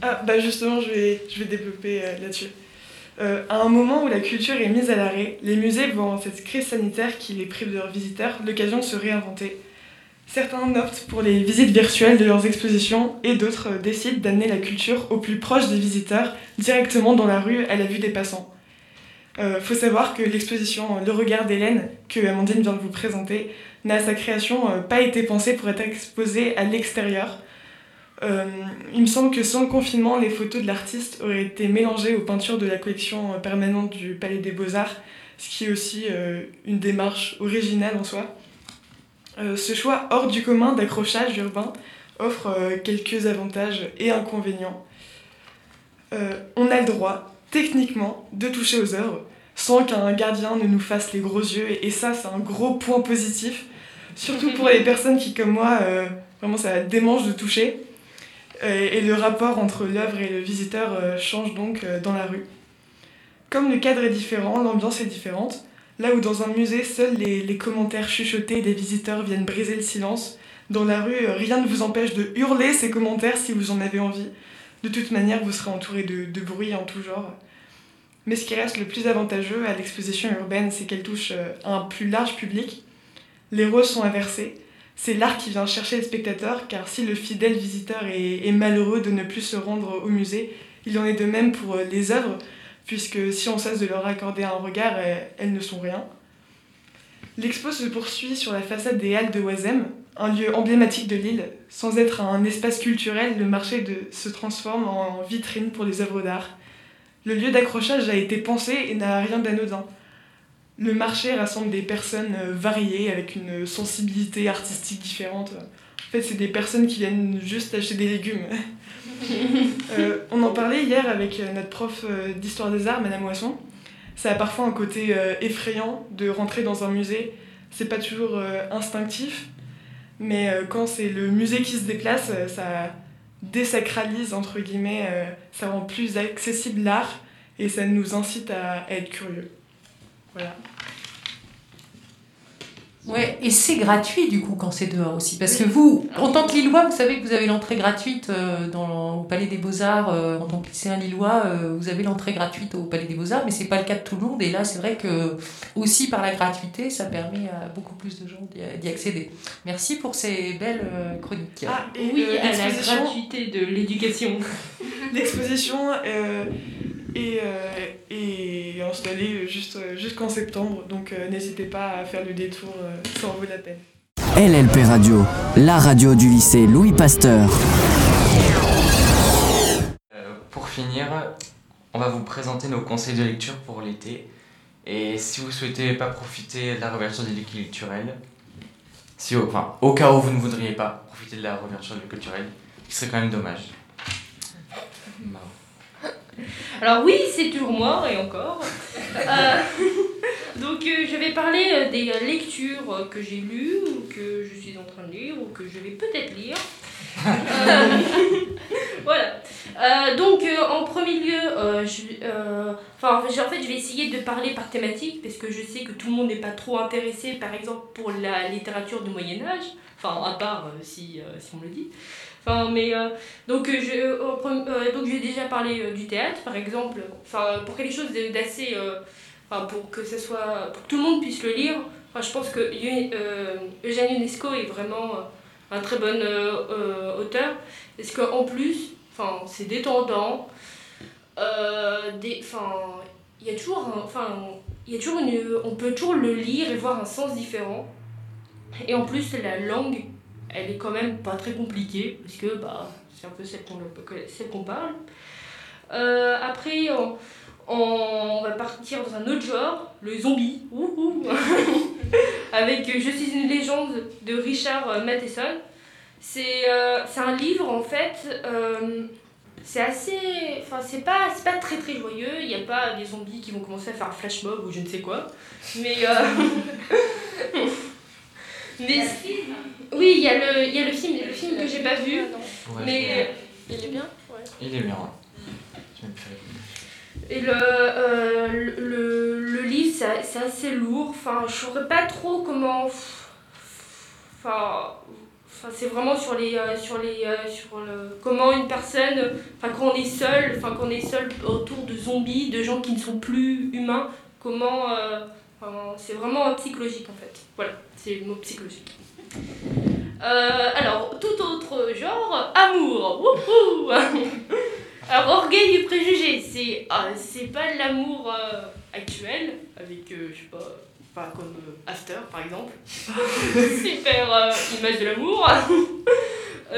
Ah, bah justement, je vais, je vais développer euh, là-dessus. Euh, à un moment où la culture est mise à l'arrêt, les musées voient en cette crise sanitaire qui les prive de leurs visiteurs l'occasion de se réinventer. Certains optent pour les visites virtuelles de leurs expositions et d'autres euh, décident d'amener la culture au plus proche des visiteurs, directement dans la rue à la vue des passants. Euh, faut savoir que l'exposition Le regard d'Hélène, que Amandine vient de vous présenter, n'a à sa création euh, pas été pensée pour être exposée à l'extérieur. Euh, il me semble que sans le confinement, les photos de l'artiste auraient été mélangées aux peintures de la collection euh, permanente du Palais des Beaux-Arts, ce qui est aussi euh, une démarche originale en soi. Euh, ce choix hors du commun d'accrochage urbain offre quelques avantages et inconvénients. On a le droit, techniquement, de toucher aux œuvres sans qu'un gardien ne nous fasse les gros yeux, et, ça, c'est un gros point positif, surtout pour les personnes qui, comme moi, vraiment ça démange de toucher. Euh, et le rapport entre l'œuvre et le visiteur euh, change donc euh, dans la rue. Comme le cadre est différent, l'ambiance est différente. Là où dans un musée, seuls les, les commentaires chuchotés des visiteurs viennent briser le silence, Dans la rue, rien ne vous empêche de hurler ces commentaires si vous en avez envie. De toute manière, vous serez entouré de, de bruit en tout genre. Mais ce qui reste le plus avantageux à l'exposition urbaine, c'est qu'elle touche euh, un plus large public. Les rôles sont inversés. C'est l'art qui vient chercher les spectateurs, car si le fidèle visiteur est, malheureux de ne plus se rendre au musée, il en est de même pour euh, les œuvres, puisque si on cesse de leur accorder un regard, elles ne sont rien. L'expo se poursuit sur la façade des Halles de Oisem, un lieu emblématique de l'île. Sans être un espace culturel, le marché se transforme en vitrine pour des œuvres d'art. Le lieu d'accrochage a été pensé et n'a rien d'anodin. Le marché rassemble des personnes euh, variées avec une sensibilité artistique différente. En fait, c'est des personnes qui viennent juste acheter des légumes. euh, on en parlait hier avec euh, notre prof d'histoire des arts, Madame Moisson. Ça a parfois un côté effrayant de rentrer dans un musée. C'est pas toujours instinctif, mais quand c'est le musée qui se déplace, ça désacralise, entre guillemets, ça rend plus accessible l'art et ça nous incite à être curieux. Voilà. Ouais, et c'est gratuit du coup quand c'est dehors aussi. Parce que vous, en tant que Lillois, vous savez que vous avez l'entrée gratuite euh, dans, au Palais des Beaux-Arts. Euh, en tant que lycéen Lillois, euh, vous avez l'entrée gratuite au Palais des Beaux-Arts, mais c'est pas le cas de tout le monde. Et là, c'est vrai que aussi par la gratuité, ça permet à beaucoup plus de gens d'y accéder. Merci pour ces belles euh, chroniques. Ah, et oui, à la gratuité de l'éducation. L'exposition est, est installée juste, jusqu'en septembre, donc n'hésitez pas à faire le détour ça en vaut la peine. LLP Radio, la radio du lycée Louis Pasteur. Euh, pour finir, on va vous présenter nos conseils de lecture pour l'été. Et si vous souhaitez pas profiter de la réouverture des lieux culturels, si au, enfin, au cas où vous ne voudriez pas profiter de la réouverture des lieux culturels, ce serait quand même dommage. Alors oui, c'est toujours moi et encore. Euh, donc euh, je vais parler euh, des lectures que j'ai lues que je suis en train de lire ou que je vais peut-être lire. voilà. donc en premier lieu, je, en fait je vais essayer de parler par thématique parce que je sais que tout le monde n'est pas trop intéressé par exemple pour la littérature du Moyen Âge, enfin à part si, si on le dit. Enfin, mais euh, donc, je, euh, donc j'ai déjà parlé euh, du théâtre par exemple. Enfin pour quelque chose d'assez enfin pour que ce soit pour tout le monde puisse le lire enfin, je pense que Eugène Ionesco est vraiment un très bon auteur. Parce qu'en plus enfin c'est détendant. Des il y a toujours il y a toujours on peut toujours le lire et voir un sens différent. Et en plus la langue elle est quand même pas très compliquée, parce que bah, c'est un peu celle qu'on qu'on parle. Euh, après, on, on, va partir dans un autre genre, le zombie, avec Je suis une légende de Richard Matheson. C'est euh, un livre en fait, euh, c'est assez. Enfin, c'est pas, pas très très joyeux, il n'y a pas des zombies qui vont commencer à faire flash mob ou je ne sais quoi. Mais. Euh, mais oui, il y, a le, y a le film, le film que j'ai pas vu. Mais il est bien ouais. Il est bien, ouais. Et le, euh, le, le, livre, c'est assez lourd. Enfin, je saurais pas trop comment. Enfin, enfin c'est vraiment sur les sur les sur le comment une personne enfin quand on est seul enfin quand on est seul autour de zombies de gens qui ne sont plus humains comment euh, enfin, c'est vraiment psychologique en fait voilà c'est le mot psychologique euh, alors, tout autre genre, amour. Wouhou alors, orgueil et préjugé, c'est ah, c'est pas l'amour euh, actuel, avec, euh, je sais pas, pas comme After par exemple. Super image de l'amour.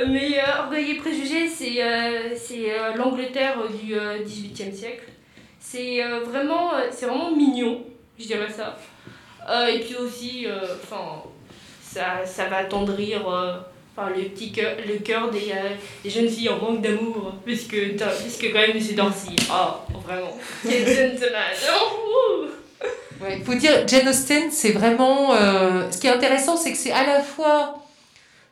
Mais orgueil et préjugé, c'est l'Angleterre du 18e siècle. C'est vraiment, c'est vraiment mignon, je dirais ça. et puis aussi, enfin ça, ça va attendrir euh, enfin, le, petit cœur, le cœur des, euh, des jeunes filles en manque d'amour. Puisque, puisque quand même, M. Darcy, oh, vraiment, quel gentleman Ouais, il faut dire, Jane Austen, c'est vraiment. Euh, ce qui est intéressant, c'est que c'est à la fois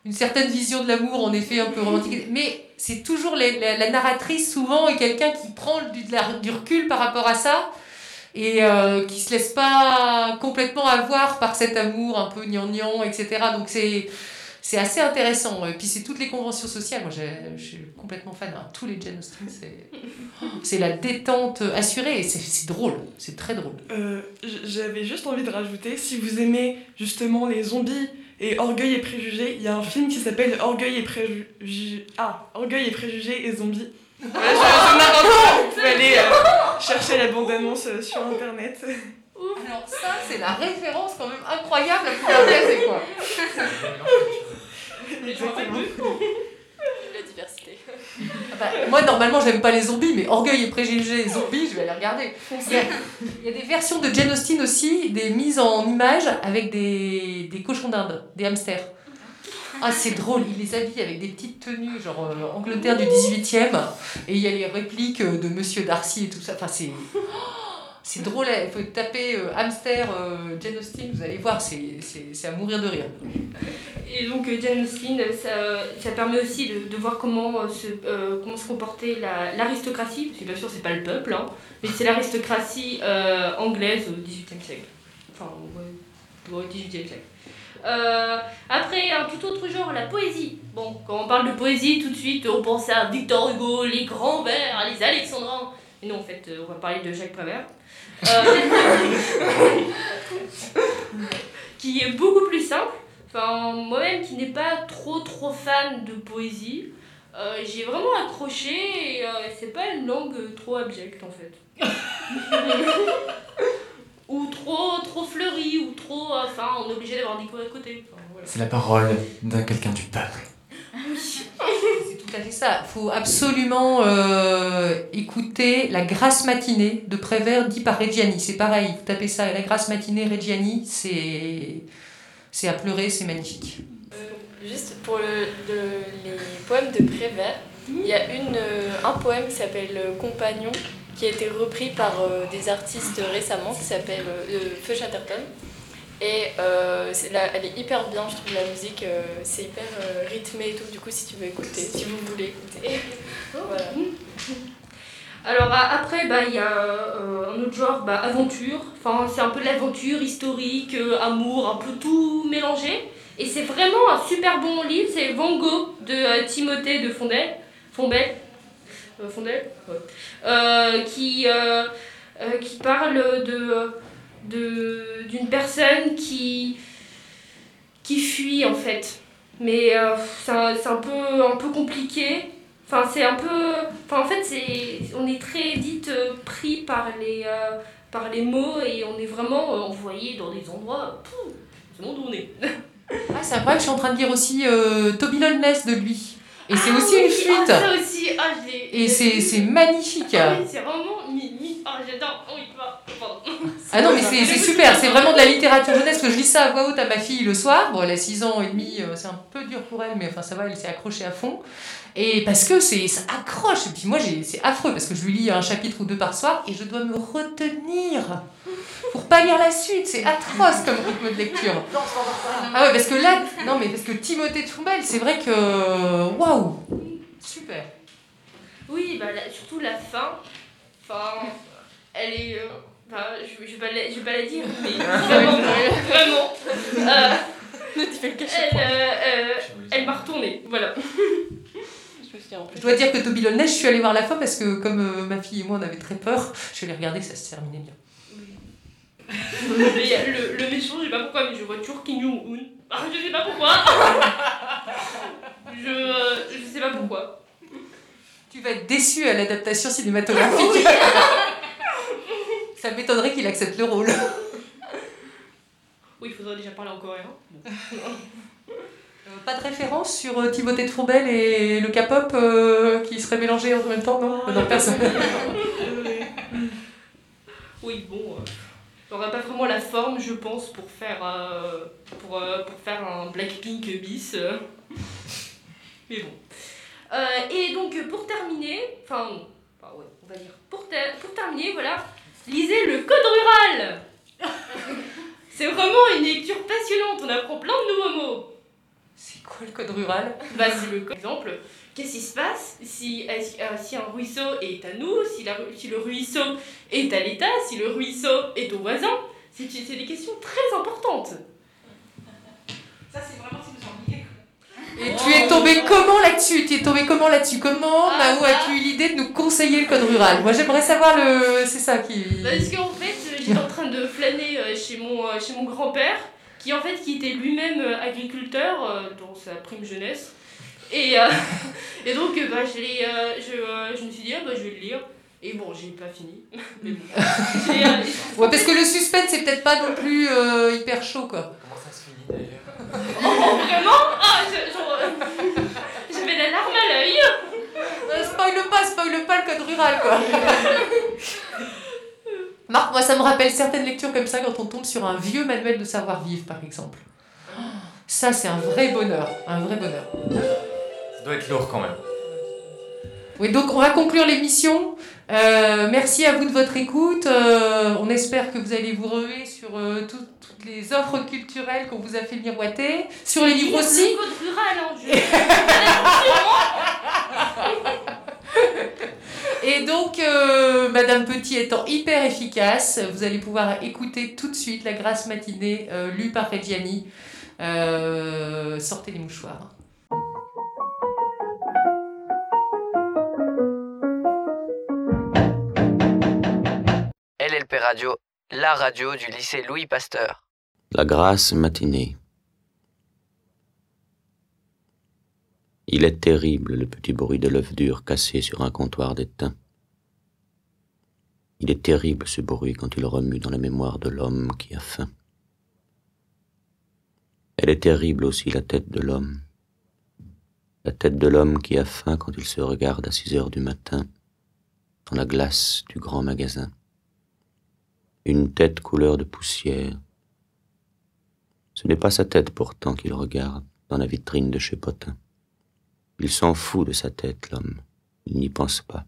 une certaine vision de l'amour, en effet, un peu romantique, mais c'est toujours les, la, la, narratrice, souvent, est quelqu'un qui prend du, du, recul par rapport à ça et euh, qui se laisse pas complètement avoir par cet amour un peu gnangnan, etc. Donc c'est c'est assez intéressant. Et puis c'est toutes les conventions sociales. Moi, je suis complètement fan. hein. Tous les Jane Austen, c'est c'est la détente assurée et c'est drôle. C'est très drôle. Euh, J'avais juste envie de rajouter, si vous aimez justement les zombies et Orgueil et Préjugés, il y a un film qui s'appelle Orgueil et Préjugés. Ah, Orgueil et Préjugés et Zombies. Je, pouvez aller euh, chercher la bande-annonce euh, sur internet. Alors ça, c'est la référence quand même incroyable à pouvoir caser quoi. La diversité. Ah bah, moi, normalement, j'aime pas les zombies, mais Orgueil et Préjugés et Zombies, je vais les regarder. Il y, a, il y a des versions de Jane Austen aussi, des mises en images avec des, des cochons d'Inde, des hamsters. Ah, c'est drôle, il les habille avec des petites tenues, genre euh, Angleterre du 18e, et il y a les répliques euh, de Monsieur Darcy et tout ça. Enfin, c'est. C'est drôle, il faut taper euh, hamster Jane Austen, vous allez voir, c'est à mourir de rire. Et donc Jane Austen, ça, ça permet aussi de, de voir comment, se, comment se comportait la- l'aristocratie, parce que bien sûr c'est pas le peuple, hein, mais c'est l'aristocratie anglaise au XVIIIe siècle. Enfin, au XVIIIe siècle. Euh, après, un tout autre genre, la poésie. Bon, quand on parle de poésie, tout de suite, on pense à Victor Hugo, les grands vers, les alexandrins. Et non, en fait, euh, on va parler de Jacques Prévert. Euh, qui est beaucoup plus simple. Enfin, moi-même qui n'ai pas trop trop fan de poésie, euh, j'ai vraiment accroché et euh, c'est pas une langue trop abjecte en fait. trop trop fleurie, ou trop. Enfin, on est obligé d'avoir des cours à côté. Enfin, voilà. C'est la parole de quelqu'un du peuple. C'est tout à fait ça. Il faut absolument euh, écouter La Grâce matinée de Prévert dit par Reggiani. C'est pareil, vous tapez ça, La Grâce matinée Reggiani, c'est c'est à pleurer, c'est magnifique. Juste pour le, le- les poèmes de Prévert, il y a une, euh, un poème qui s'appelle euh, Compagnon, qui a été repris par euh, des artistes récemment, qui s'appelle euh, Feu Chatterton. Et euh, la- elle est hyper bien, je trouve, la musique, euh, c'est hyper euh, rythmé et tout, du coup, si tu veux écouter, si vous voulez écouter. voilà. Alors a- après, bah, il y a un autre genre, bah, aventure. Enfin, c'est un peu de l'aventure historique, amour, un peu tout mélangé. Et c'est vraiment un super bon livre. C'est Van Gogh de Timothée de Fondel. Fondel. Euh, Fondel. Euh, qui, euh, qui parle de d'une personne qui, qui fuit en fait. Mais euh, c'est un, peu, un peu compliqué. Enfin, c'est un peu. Enfin, en fait, c'est, on est très vite pris par les, par les mots et on est vraiment envoyé dans des endroits. C'est bon d'où on est. Ah, c'est incroyable, je suis en train de lire aussi Toby Loveless de lui. Et c'est Ah aussi oui, une fuite. Ah, ça aussi, ah, je l'ai- Et c'est magnifique. Ah oui, c'est vraiment. Ah, j'adore. Oh, il va. Ah non, mais c'est super, c'est vraiment de la littérature jeunesse que je lis ça à voix haute à ma fille le soir. Bon, elle a 6 ans et demi, euh, c'est un peu dur pour elle, mais enfin ça va, elle s'est accrochée à fond. Et parce que c'est ça accroche. Et puis moi, j'ai- c'est affreux parce que je lui lis un chapitre ou deux par soir et je dois me retenir pour pas lire la suite. C'est atroce comme rythme de lecture. Ah ouais, parce que là, non, mais parce que Timothée de Fombelle, c'est vrai que. Waouh! Super! Oui, bah, surtout la fin. Enfin, elle est. euh, Enfin, je, je, vais pas la, je vais pas la dire, mais vraiment, vraiment. euh, elle, euh, euh, elle m'a retourné, voilà. Je me dois dire que Toby Loveless, je suis allée voir la fin parce que comme euh, ma fille et moi on avait très peur, je suis allée regarder, ça se terminait bien. Le, le méchant, je sais pas pourquoi, mais je vois toujours Kim Jong-un. Ah, je sais pas pourquoi. je, euh, je sais pas pourquoi. Tu vas être déçu à l'adaptation cinématographique. ça m'étonnerait qu'il accepte le rôle. Oui, il faudrait déjà parler en coréen. Bon. Euh, pas de référence sur euh, Timothée de Fombelle et le K-pop euh, qui seraient mélangés en même temps, non? Non, personne. Oui, bon. Euh, J'aurais pas vraiment la forme, je pense, pour faire, euh, pour, euh, pour faire un Blackpink bis. euh. Mais bon. Et donc, pour terminer, enfin, enfin, ouais, on va dire, pour, ter- pour terminer, voilà, lisez le Code rural C'est vraiment une lecture passionnante, on apprend plein de nouveaux mots. C'est quoi le code rural? Bah, c'est le code. exemple. Qu'est-ce qui se passe si, euh, si un ruisseau est à nous, si, la, ru- si le ruisseau est à l'État, si le ruisseau est au voisin? C'est des questions très importantes. Et tu es tombé comment là-dessus? Tu es tombé comment là-dessus? Comment Mao as-tu eu l'idée de nous conseiller le code rural? Moi j'aimerais savoir le. C'est ça qui. Parce qu'en fait, j'étais en train de flâner euh, chez mon, euh, chez mon grand-père, qui en fait qui était lui-même euh, agriculteur euh, dans sa prime jeunesse. Et, euh, et donc, euh, bah, je, l'ai, euh, je, euh, je me suis dit, ah, bah, je vais le lire. Et bon, j'ai pas fini. Mais bon. J'ai, euh, Ouais, parce que le suspense c'est peut-être pas non plus euh, hyper chaud quoi. Comment ça se finit d'ailleurs? Vraiment Ah, je- J'avais la larme à l'œil. Euh, spoil pas, spoil pas le code rural quoi. Marc, moi ça me rappelle certaines lectures comme ça quand on tombe sur un vieux manuel de savoir-vivre par exemple. Ça c'est un vrai bonheur, un vrai bonheur. Ça doit être lourd quand même. Oui, donc on va conclure l'émission. Euh, merci à vous de votre écoute. Euh, on espère que vous allez vous ruer sur euh, tout- toutes les offres culturelles qu'on vous a fait miroiter, sur les livres aussi. Le code rural, hein, je- Et donc, euh, Madame Petit étant hyper efficace, vous allez pouvoir écouter tout de suite la grâce matinée euh, lue par Reggiani. Euh, sortez les mouchoirs. LLP Radio, la radio du lycée Louis Pasteur. La grâce matinée. Il est terrible le petit bruit de l'œuf dur cassé sur un comptoir d'étain. Il est terrible ce bruit quand il remue dans la mémoire de l'homme qui a faim. Elle est terrible aussi la tête de l'homme. La tête de l'homme qui a faim quand il se regarde à six heures du matin dans la glace du grand magasin. Une tête couleur de poussière, ce n'est pas sa tête pourtant qu'il regarde dans la vitrine de chez Potin. Il s'en fout de sa tête, l'homme. Il n'y pense pas.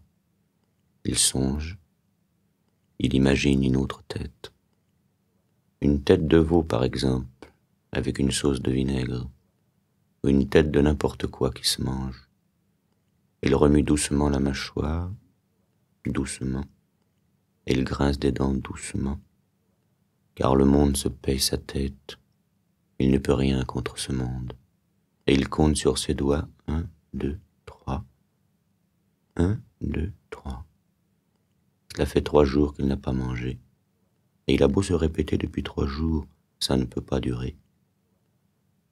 Il songe. Il imagine une autre tête. Une tête de veau, par exemple, avec une sauce de vinaigre, une tête de n'importe quoi qui se mange. Il remue doucement la mâchoire, doucement, il grince des dents doucement, car le monde se paye sa tête. Il ne peut rien contre ce monde. Et il compte sur ses doigts. Un, deux, trois. Un, deux, trois. Cela fait trois jours qu'il n'a pas mangé. Et il a beau se répéter depuis trois jours, ça ne peut pas durer.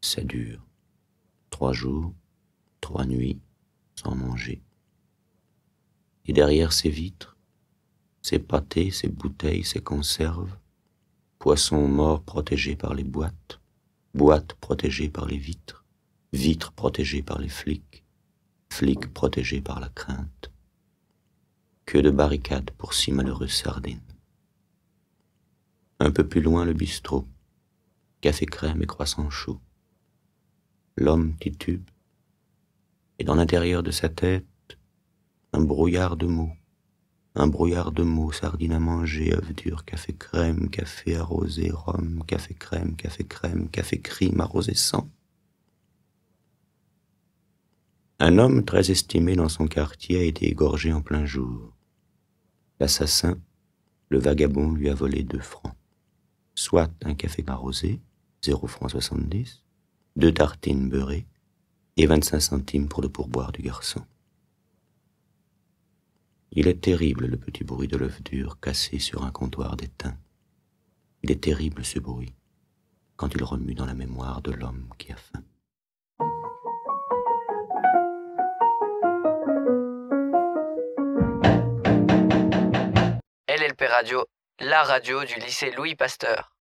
Ça dure. Trois jours, trois nuits, sans manger. Et derrière ces vitres, ces pâtés, ces bouteilles, ces conserves, poissons morts protégés par les boîtes, boîtes protégées par les vitres, vitres protégées par les flics, flics protégés par la crainte. Que de barricades pour six malheureuses sardines. Un peu plus loin le bistrot, café crème et croissant chaud. L'homme titube, et dans l'intérieur de sa tête, un brouillard de mots, un brouillard de mots, sardines à manger, œufs durs, café crème, café arrosé, rhum, café crème, café crème, café crime arrosé sang. Un homme très estimé dans son quartier a été égorgé en plein jour. L'assassin, le vagabond, lui a volé deux francs. Soit un café arrosé, zéro franc soixante-dix, deux tartines beurrées et vingt-cinq centimes pour le pourboire du garçon. Il est terrible le petit bruit de l'œuf dur cassé sur un comptoir d'étain. Il est terrible ce bruit quand il remue dans la mémoire de l'homme qui a faim. LLP Radio, la radio du lycée Louis Pasteur.